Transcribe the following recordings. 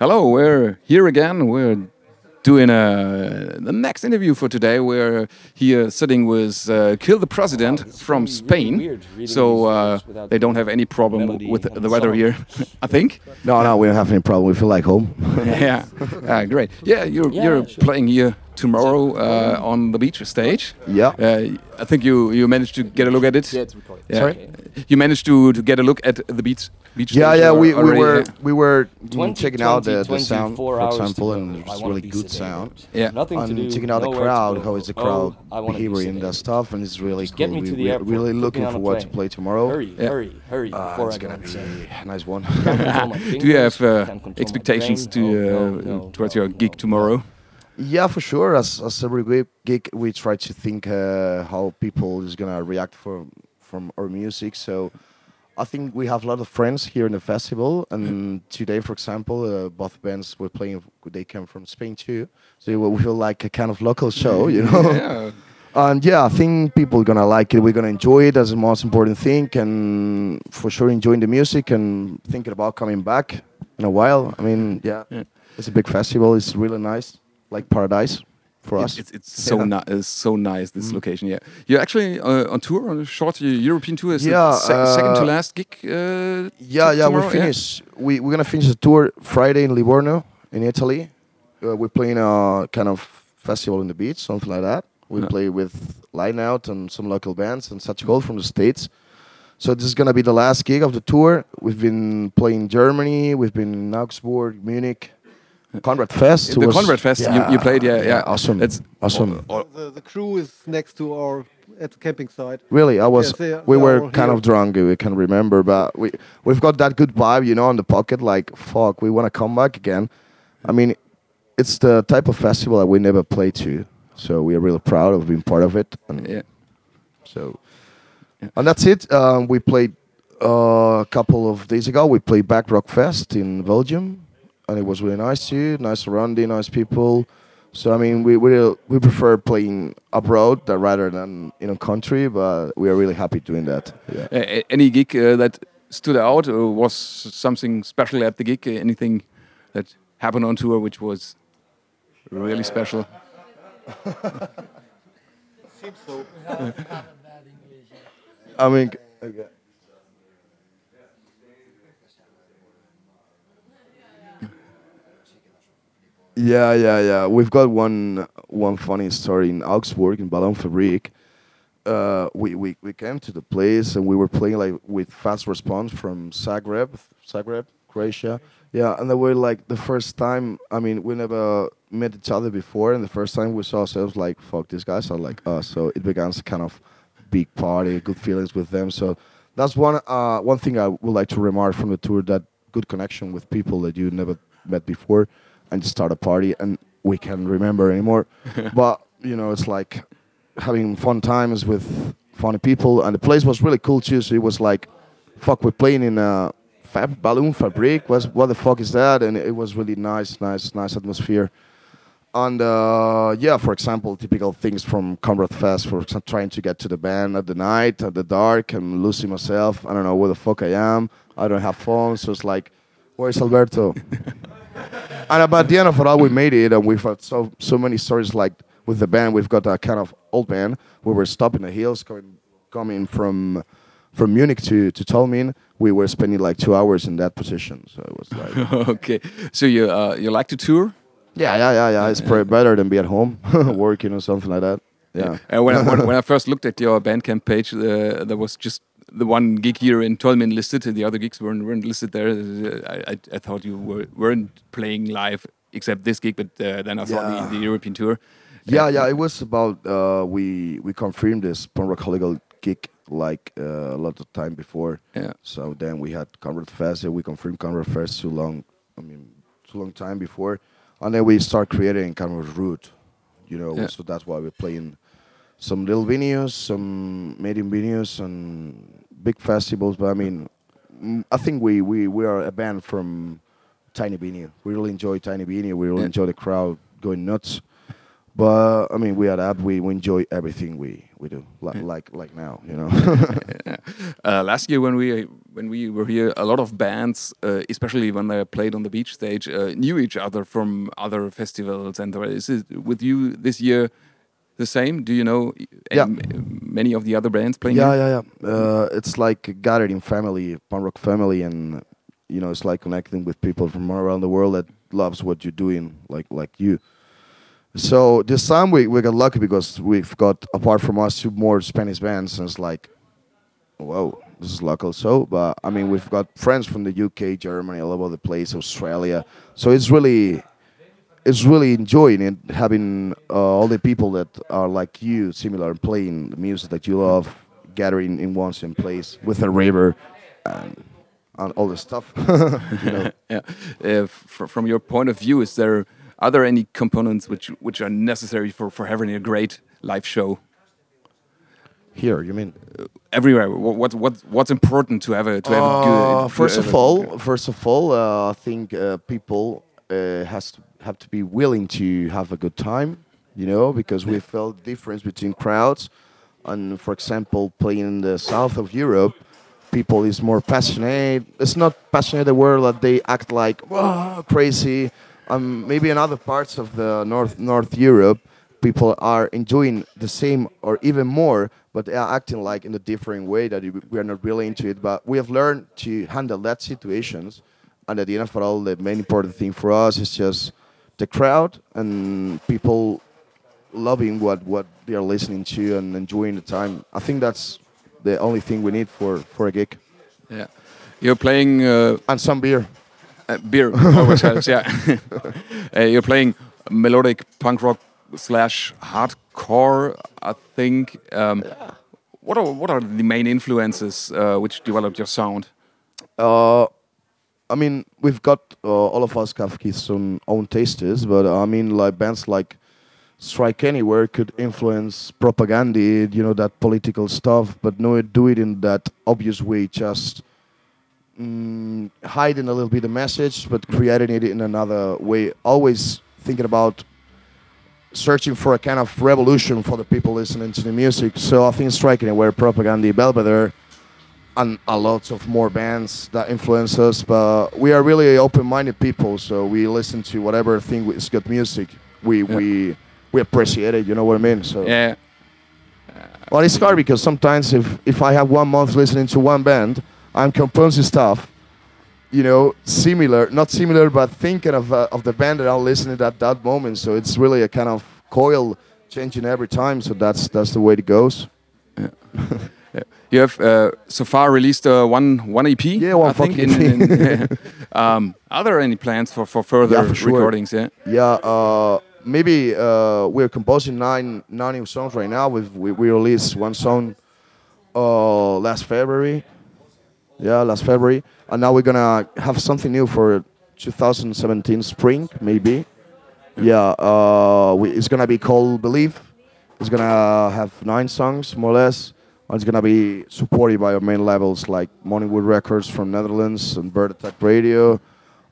Hello, we're here again. We're doing a, the next interview for today. We're here sitting with uh, Kill the President Wow, from really- really Spain. weird so uh, they don't have any problem with the the weather song. here, I think. No, no, we don't have any problem. We feel like home. yeah, Ah, great. Yeah, you're, Yeah, you're sure. playing here tomorrow uh, on the beach stage. Yeah. Uh, I think you, you managed to get a look at it. Yeah, it's recorded. Yeah. Sorry? You managed to, to get a look at the beach beach Yeah, stage yeah, we, we were yeah? we were mm, 20, checking out the, the sound, for example, and I it's really good sound. Yeah. Nothing to And do. checking out the crowd, how is the Oh, crowd I wanna behaving and that stuff, and it's really Just cool. we, we're airport, really looking on a forward to play tomorrow. Hurry, Yeah. hurry, hurry Uh, before it's I gonna be a nice one. Can't control my Do you have fingers, uh, can't control my expectations to brain. uh, towards your no, gig no. tomorrow? Yeah, for sure. As, as every gig, we try to think uh, how people is gonna react from from our music. So I think we have a lot of friends here in the festival, and today, for example, uh, both bands were playing. They came from Spain too, so we feel like a kind of local show, you know. yeah. And yeah, I think people are gonna like it. We're gonna enjoy it as the most important thing, and for sure enjoying the music and thinking about coming back in a while. I mean, yeah, Yeah. it's a big festival. It's really nice, like paradise for us. it's, it's so Yeah. ni- it's so nice Mm. this location. Yeah, you're actually uh, on tour on a short uh, European tour. Is Yeah, it se- second to uh, last gig. Uh, yeah, yeah, we finish. We we're gonna finish the tour Friday in Livorno, in Italy. Uh, we're playing a kind of festival in the beach, something like that. We Yeah. play with Line Out and some local bands and such gold from the states. So this is gonna be the last gig of the tour. We've been playing Germany. We've been in Augsburg, Munich, Conrad Fest. The was- Conrad Fest you, you played. Yeah, yeah, awesome. It's awesome. The, the crew is next to our at the camping site. Really, I was. Yes, they we they were kind here. of drunk. We can remember, but we we've got that good vibe, you know, on the pocket. Like fuck, we want to come back again. I mean, it's the type of festival that we never played to, so we are really proud of being part of it. And yeah. so, and that's it. Um, we played uh, a couple of days ago. We played Back Rock Fest in Belgium, and it was really nice too. Nice surrounding, nice people. So I mean, we we we prefer playing abroad than rather than in a country, but we are really happy doing that. Yeah. Uh, any gig uh, that stood out or was something special at the gig? Uh, anything that happened on tour which was really special? Seems so. I mean, okay. Yeah, yeah, yeah. We've got one one funny story in Augsburg in Ballonfabrik. Uh, we, we we came to the place and we were playing like with fast response from Zagreb, Zagreb, Croatia. Yeah, and they were like the first time. I mean, we never met each other before, and the first time we saw ourselves like, "Fuck, these guys are like us." So it began a kind of big party, good feelings with them. So that's one uh, one thing I would like to remark from the tour: that good connection with people that you never met before, and just start a party, and we can't remember anymore. but you know, it's like having fun times with funny people, and the place was really cool too. So it was like, fuck, we're playing in a fab balloon fabric. Was what the fuck is that? And it was really nice, nice, nice atmosphere. And uh, yeah, for example, typical things from Comrade Fest, for exa- trying to get to the band at the night, at the dark, and losing myself. I don't know where the fuck I am. I don't have phone, so it's like, where's Alberto? and about the end of it all, we made it, and we've had so so many stories like with the band. We've got a kind of old band where we're stopping the hills, coming coming from from Munich to to Tolmin. We were spending like two hours in that position, so it was like. okay, so you uh, you like to tour? Yeah, yeah, yeah, yeah. It's probably better than be at home working or something like that. Yeah. And when, I, when, when I first looked at your Bandcamp page, uh, there was just the one gig here in Tolmin listed, and the other gigs weren't, weren't listed there. I, I, I thought you were, weren't playing live except this gig, but uh, then I saw Yeah. the, the European tour. yeah, yeah. It was about uh, we we confirmed this punk rock holiday gig like uh, a lot of time before. Yeah. So then we had Conrad Fest. and We confirmed Conrad Fest too long. I mean, too long time before, and then we start creating of route. You know, Yeah. so that's why we're playing some little venues, some medium venues, and big festivals. But I mean, I think we we we are a band from Tiny Venue. We really enjoy Tiny Venue. We really Yeah. enjoy the crowd going nuts. But I mean, we adapt. We, we enjoy everything we, we do, like like like now, you know. Uh, last year when we when we were here, a lot of bands, uh, especially when they played on the beach stage, uh, knew each other from other festivals. And is it with you this year the same? Do you know Yeah. many of the other bands playing? yeah, here? yeah, yeah. Uh, it's like a gathering family, punk rock family, and you know, it's like connecting with people from around the world that loves what you're doing, like like you. So this time we, we got lucky because we've got apart from us two more Spanish bands, and it's like, whoa, this is local. So, but I mean, we've got friends from the UK, Germany, all over the place, Australia. So it's really, it's really enjoying it having uh, all the people that are like you, similar, playing the music that you love, gathering in one same place with a river, and, and all the stuff. you know. yeah. Uh, from your point of view, is there are there any components which which are necessary for for having a great live show Here, you mean? everywhere? What what what- what's important to have a to have a good? Uh, first to of have a- all, first of all, uh, I think uh, people uh, has to have to be willing to have a good time, you know, because we felt difference between crowds, and for example, playing in the south of Europe, people is more passionate. It's not passionate the word that they act like "Whoa, crazy. Um, maybe in other parts of the north North Europe, people are enjoying the same or even more, but they are acting like in a different way that we are not really into it. But we have learned to handle that situations, and at the end of it all, the main important thing for us is just the crowd and people loving what what they are listening to and enjoying the time. I think that's the only thing we need for for a gig Yeah, you're playing uh, and some beer. uh, beer always helps. Yeah, uh, you're playing melodic punk rock slash hardcore. I think. Um, What are what are the main influences uh, which developed your sound? I mean, we've got uh, all of us his own own tastes, but I mean, like bands like Strike Anywhere could influence Propagandhi, you know, that political stuff, but no, do it in that obvious way, just mm, hiding a little bit the message, but creating it in another way. Always thinking about searching for a kind of revolution for the people listening to the music. So I think Strike Anywhere, Propagandhi, Belvedere, and a lot of more bands that influence us. But we are really open-minded people, so we listen to whatever thing is good music. We we we appreciate it. You know what I mean? So. Yeah, Well, it's hard because sometimes if if I have one month listening to one band, I'm composing stuff. You know, similar, not similar, but thinking of uh, of the band that I'm listening at that moment. So it's really a kind of coil changing every time. So that's that's the way it goes. you have uh, so far released uh, one one EP. Yeah, one I think. fucking In, in, um, are there any plans for for further Yeah, for sure. recordings? Yeah. Yeah, uh, maybe uh, we're composing nine nine new songs right now. We've, we we released one song uh, last February. Yeah, last February, and now we're gonna have something new for 2017 spring, maybe. Yeah, uh, we, it's gonna be called Believe. It's gonna have nine songs, more or less. It's gonna be supported by our main labels like Morningwood Records from Netherlands and Bird Attack Radio,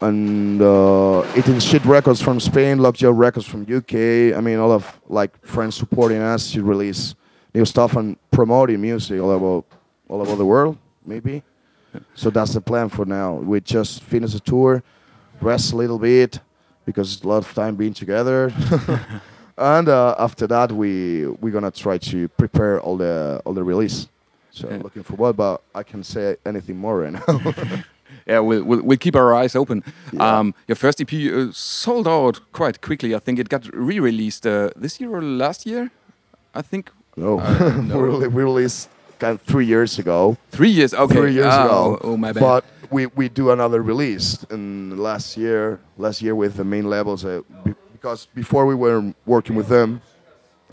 and uh, Eating Shit Records from Spain, Lockjaw Records from UK. I mean, all of like friends supporting us to release new stuff and promoting music all over all over the world, maybe. So that's the plan for now. We just finish the tour, rest a little bit because it's a lot of time being together, and uh, after that we we're gonna try to prepare all the all the release. So Yeah. looking forward, but I can say anything more right now. Yeah, we'll, we'll, we'll keep our eyes open. Yeah. Um, your first EP uh, sold out quite quickly. I think it got re-released uh, this year or last year. I think no, Uh, no. we we released kind of three years ago. three years. Okay, three years Ah, ago. Oh, oh, my bad. But we, we do another release in last year. Last year with the main labels, uh, because before we were working with them,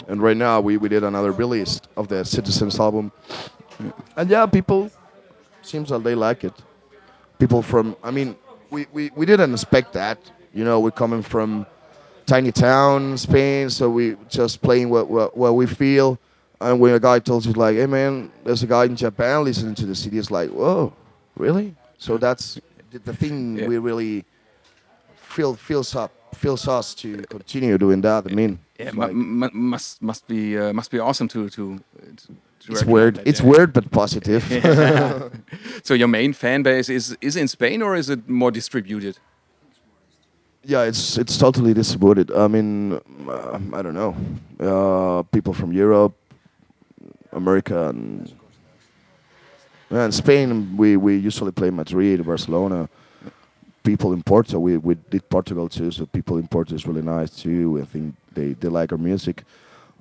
and right now we, we did another release of the Citizens album. And yeah, people seems that they like it. People from, I mean, we, we, we didn't expect that. You know, we're coming from tiny town, Spain, so we just playing what, what, what we feel. And when a guy tells you like, "Hey man, there's a guy in Japan listening to the CD," it's like, "Whoa, really?" So that's the, the thing Yeah. we really feel fills up feels us to continue doing that. I mean, Yeah, like- mu- must must be uh, must be awesome to to. to it's weird. that, It's yeah. weird but positive. So your main fan base is is in Spain or is it more distributed? Yeah, it's it's totally distributed. I mean, um, I don't know. Uh, people from Europe, America, and, and Spain. We, we usually play Madrid, Barcelona. People in Porto. We we did Portugal too. So people in Porto is really nice too. I think they, they like our music,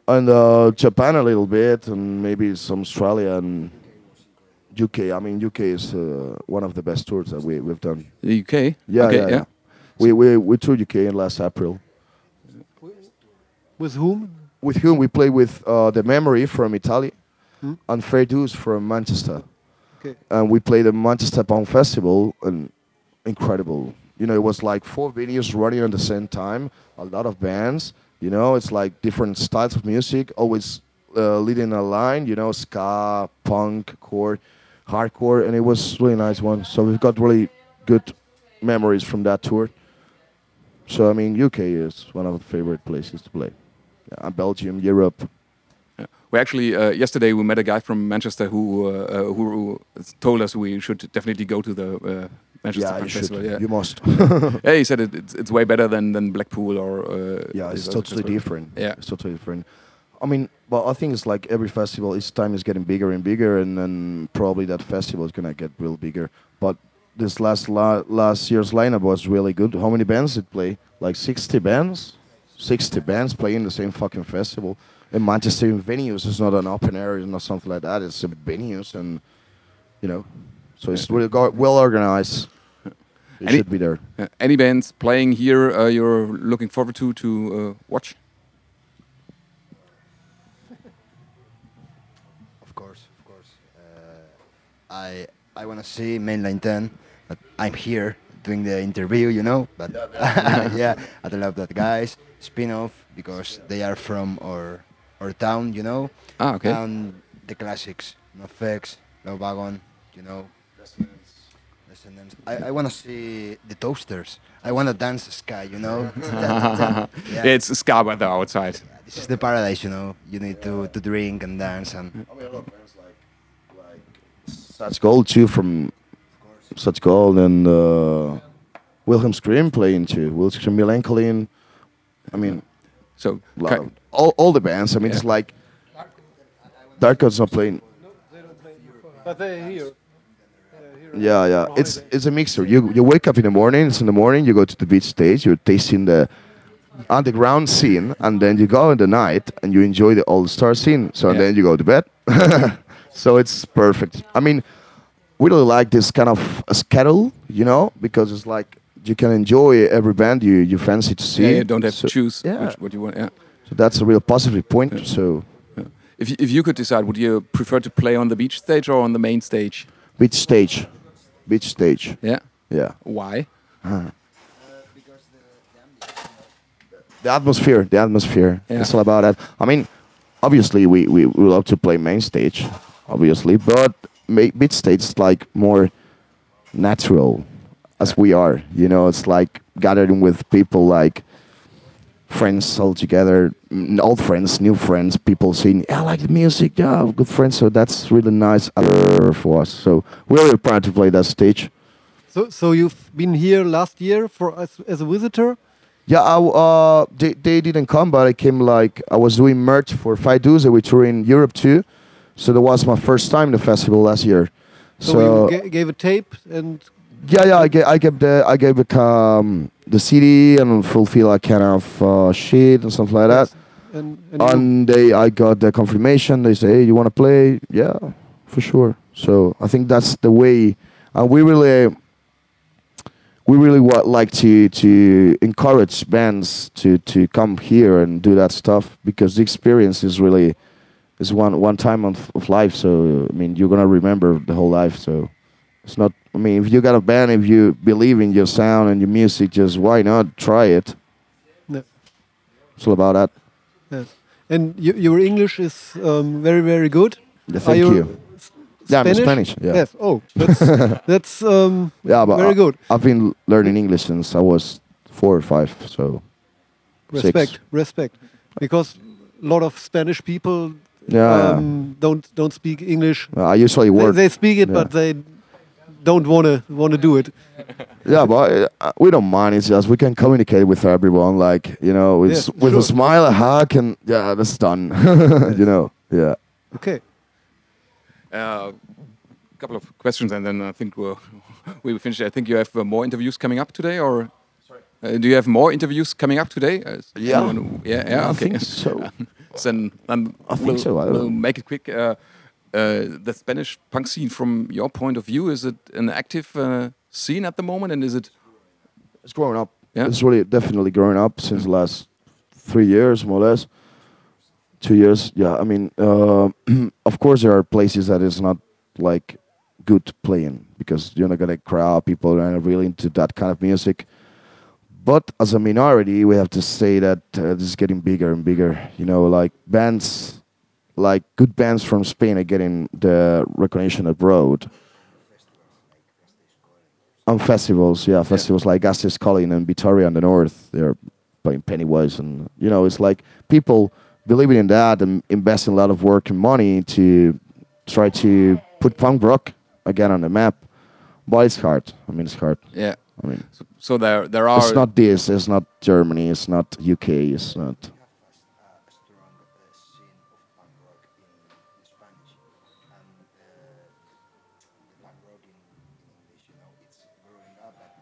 and uh, Japan a little bit, and maybe some Australia and UK. I mean, UK is uh, one of the best tours that we we've done. The UK. Yeah, okay, yeah, yeah. We we we toured UK in last April. With whom? With whom we played with uh, the Memory from Italy Hmm? and Fair Do's from Manchester, Okay. and we played the Manchester Punk Festival and incredible. You know, it was like four venues running at the same time, a lot of bands. You know, it's like different styles of music, always uh, leading a line. You know, ska, punk, core, hardcore, and it was really nice one. So we've got really good memories from that tour. So I mean, UK is one of the favorite places to play. Yeah, Belgium, Europe. We actually uh, yesterday we met a guy from Manchester who uh, uh, who told us we should definitely go to the uh, Manchester yeah, Punk you should. Yeah. You must. yeah, he said it, it's, it's way better than, than Blackpool or. Uh, yeah, it's totally different. Yeah. it's totally different. I mean, but I think it's like every festival, each time is getting bigger and bigger, and then probably that festival is gonna get real bigger. But this last la- last year's lineup was really good. How many bands did play? Like sixty bands, sixty bands playing the same fucking festival. In Manchester in venues, it's not an open air, it's not something like that. It's a venues, and you know, so it's really go- well organized. It Any- should be there. Uh, any bands playing here uh, you're looking forward to to uh, watch? Of course, of course. Uh, I I want to see Mainline 10, but I'm here doing the interview, you know. But yeah, I love that guys. Spin-off because they are from our our town, you know. Ah, okay. And the classics, NOFX, Low Wagon, you know. Descendents. I, I want to see the Toasters. I want to dance ska, you know. yeah. It's ska weather outside. Yeah, this is the paradise, you know. You need to, to drink and dance and Such Gold too from Such Gold and uh, Wilhelm Scream playing too. Wilhelm Scream Melancholy. I mean, So a lot ki- of- all, all the bands. I mean, it's like Dark God's not playing. But they're here. Yeah, yeah. It's it's a mixture. You you wake up in the morning. It's in the morning. You go to the beach stage. You're tasting the underground scene, and then you go in the night and you enjoy the all star scene. So and Yeah. then you go to bed. so it's perfect. I mean, we really like this kind of a schedule, you know, because it's like you can enjoy every band you you fancy to see. yeah, you don't have So- to choose yeah. which, what you want. Yeah. So that's a real positive point. So If you, if you could decide, would you prefer to play on the beach stage or on the main stage? Beach stage, beach stage. Yeah. Yeah. Why? Because the the atmosphere the atmosphere Yeah. it's all about that i mean obviously we, we, we love to play main stage obviously but mid stage is like more natural as we are you know it's like gathering with people like friends all together old friends new friends people saying i like the music yeah good friends so that's really nice for us so we're really proud to play that stage So, so you've been here last year for as, as a visitor. Yeah, I, uh, they, they didn't come, but I came like I was doing merch for and we tour in Europe too. So that was my first time in the festival last year. So, So, you ga- gave a tape and yeah, yeah, I gave, I gave the I gave it, um, the city and fulfill a kind of uh, shit and stuff like that. and, and And they, I got the confirmation. They say, "Hey, you want to play?" Yeah, for sure. So I think that's the way, and we really, we really wa- like to to encourage bands to to come here and do that stuff because the experience is really is one one time of, of life. So I mean, you're gonna remember the whole life. So it's not. I mean, if you got a band, if you believe in your sound and your music, just why not try it? Yeah. It's all about that. yes. and y- your English is um, very very good. Yeah, thank you. s- Yeah, I'm Spanish, yeah. Yes. Oh, that's that's um, Yeah, but very I- good. I've been learning English since I was four or five. So six. Respect, respect. because a lot of Spanish people Yeah. um, don't don't speak English. I usually They, work. they speak it, but they don't wanna wanna do it. Yeah, but uh, we don't mind. It's just we can communicate with everyone, like you know, with Yeah, with sure. a smile, a hug, and yeah, that's done. you know, yeah. Okay. A couple of questions, and then I think we'll we will finish. I think you have uh, more interviews coming up today, or uh, do you have more interviews coming up today? Uh, Yeah. anyone- yeah, yeah. I okay. think so. then, then I think we'll, so, I we'll make it quick. Uh, uh, the Spanish punk scene, from your point of view, is it an active uh, scene at the moment, and is it? It's growing up. Yeah. It's really definitely growing up since the last three years, more or less. Two years, yeah. I mean, uh, of course, there are places that is not like good playing because you're not gonna crowd people are not really into that kind of music. But as a minority, we have to say that uh, this is getting bigger and bigger. You know, like bands, like good bands from Spain are getting the recognition abroad. On festivals, yeah, festivals like Gasteiz Calling and Vitoria in the north, they're playing Pennywise, and you know, it's like people believing in that and investing a lot of work and money to try to put punk rock again on the map. But it's hard. I mean, it's hard. Yeah. I mean, So, so there, there are. it's not this. It's not Germany. It's not UK. It's not.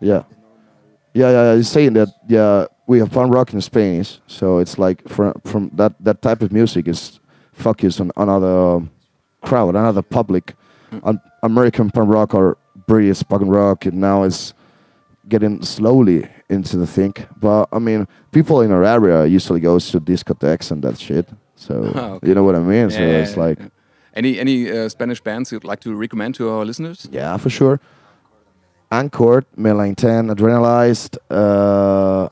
Yeah. Yeah, yeah, yeah. He's saying that. Yeah, we have punk rock in Spanish, so it's like from from that that type of music is focused on another um, crowd, another public. Um, American punk rock or British punk rock, and now it's getting slowly into the thing. But I mean, people in our area usually goes to discotheques and that shit. So Okay. you know what I mean. So Yeah, it's like. Any any uh, Spanish bands you'd like to recommend to our listeners? Yeah, for sure. Anchored, Mainline 10, Adrenalized, uh,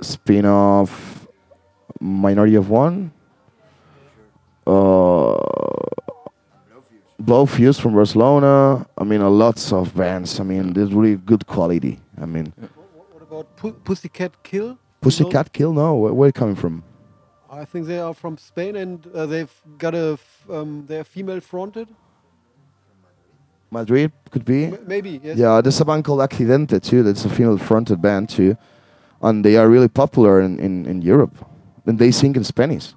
spin off Minority of One, uh, Blowfuse from Barcelona. I mean, uh, lots of bands. I mean, there's really good quality. I mean, What, what about Pu- Pussycat Kill? Pussycat Kill? No, where, where it coming from? I think they are from Spain and uh, they've got a f- um, they're female fronted. Madrid could be. M- maybe yes. Yeah, there's a band called Accidente too. That's a female fronted band too, and they are really popular in, in, in Europe. And they sing in Spanish.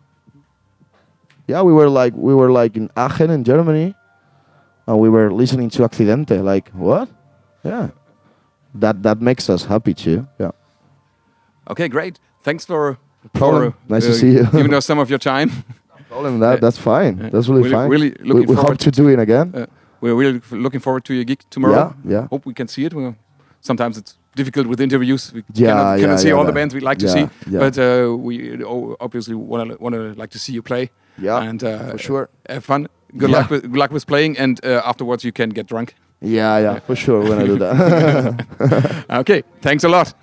Yeah, we were like we were like in Aachen in Germany, and we were listening to Accidente. Like what? Yeah, that that makes us happy too. Yeah. Okay, great. Thanks for. problem. for, Nice to see you. giving us some of your time. Problem that that's fine. That's really Really- fine. really we, looking we hope forward to do it again. Uh, we're really looking forward to your gig tomorrow. Yeah, yeah. Hope we can see it. Well, sometimes it's difficult with interviews. We Yeah, cannot, cannot yeah, see yeah, all the bands we'd like to see, yeah. but uh, we obviously want to want to like to see you play. Yeah, and uh, for sure. Have fun. Good Yeah. luck with good luck with playing, and uh, afterwards you can get drunk. Yeah, yeah, for sure. We're gonna do that. Okay, thanks a lot.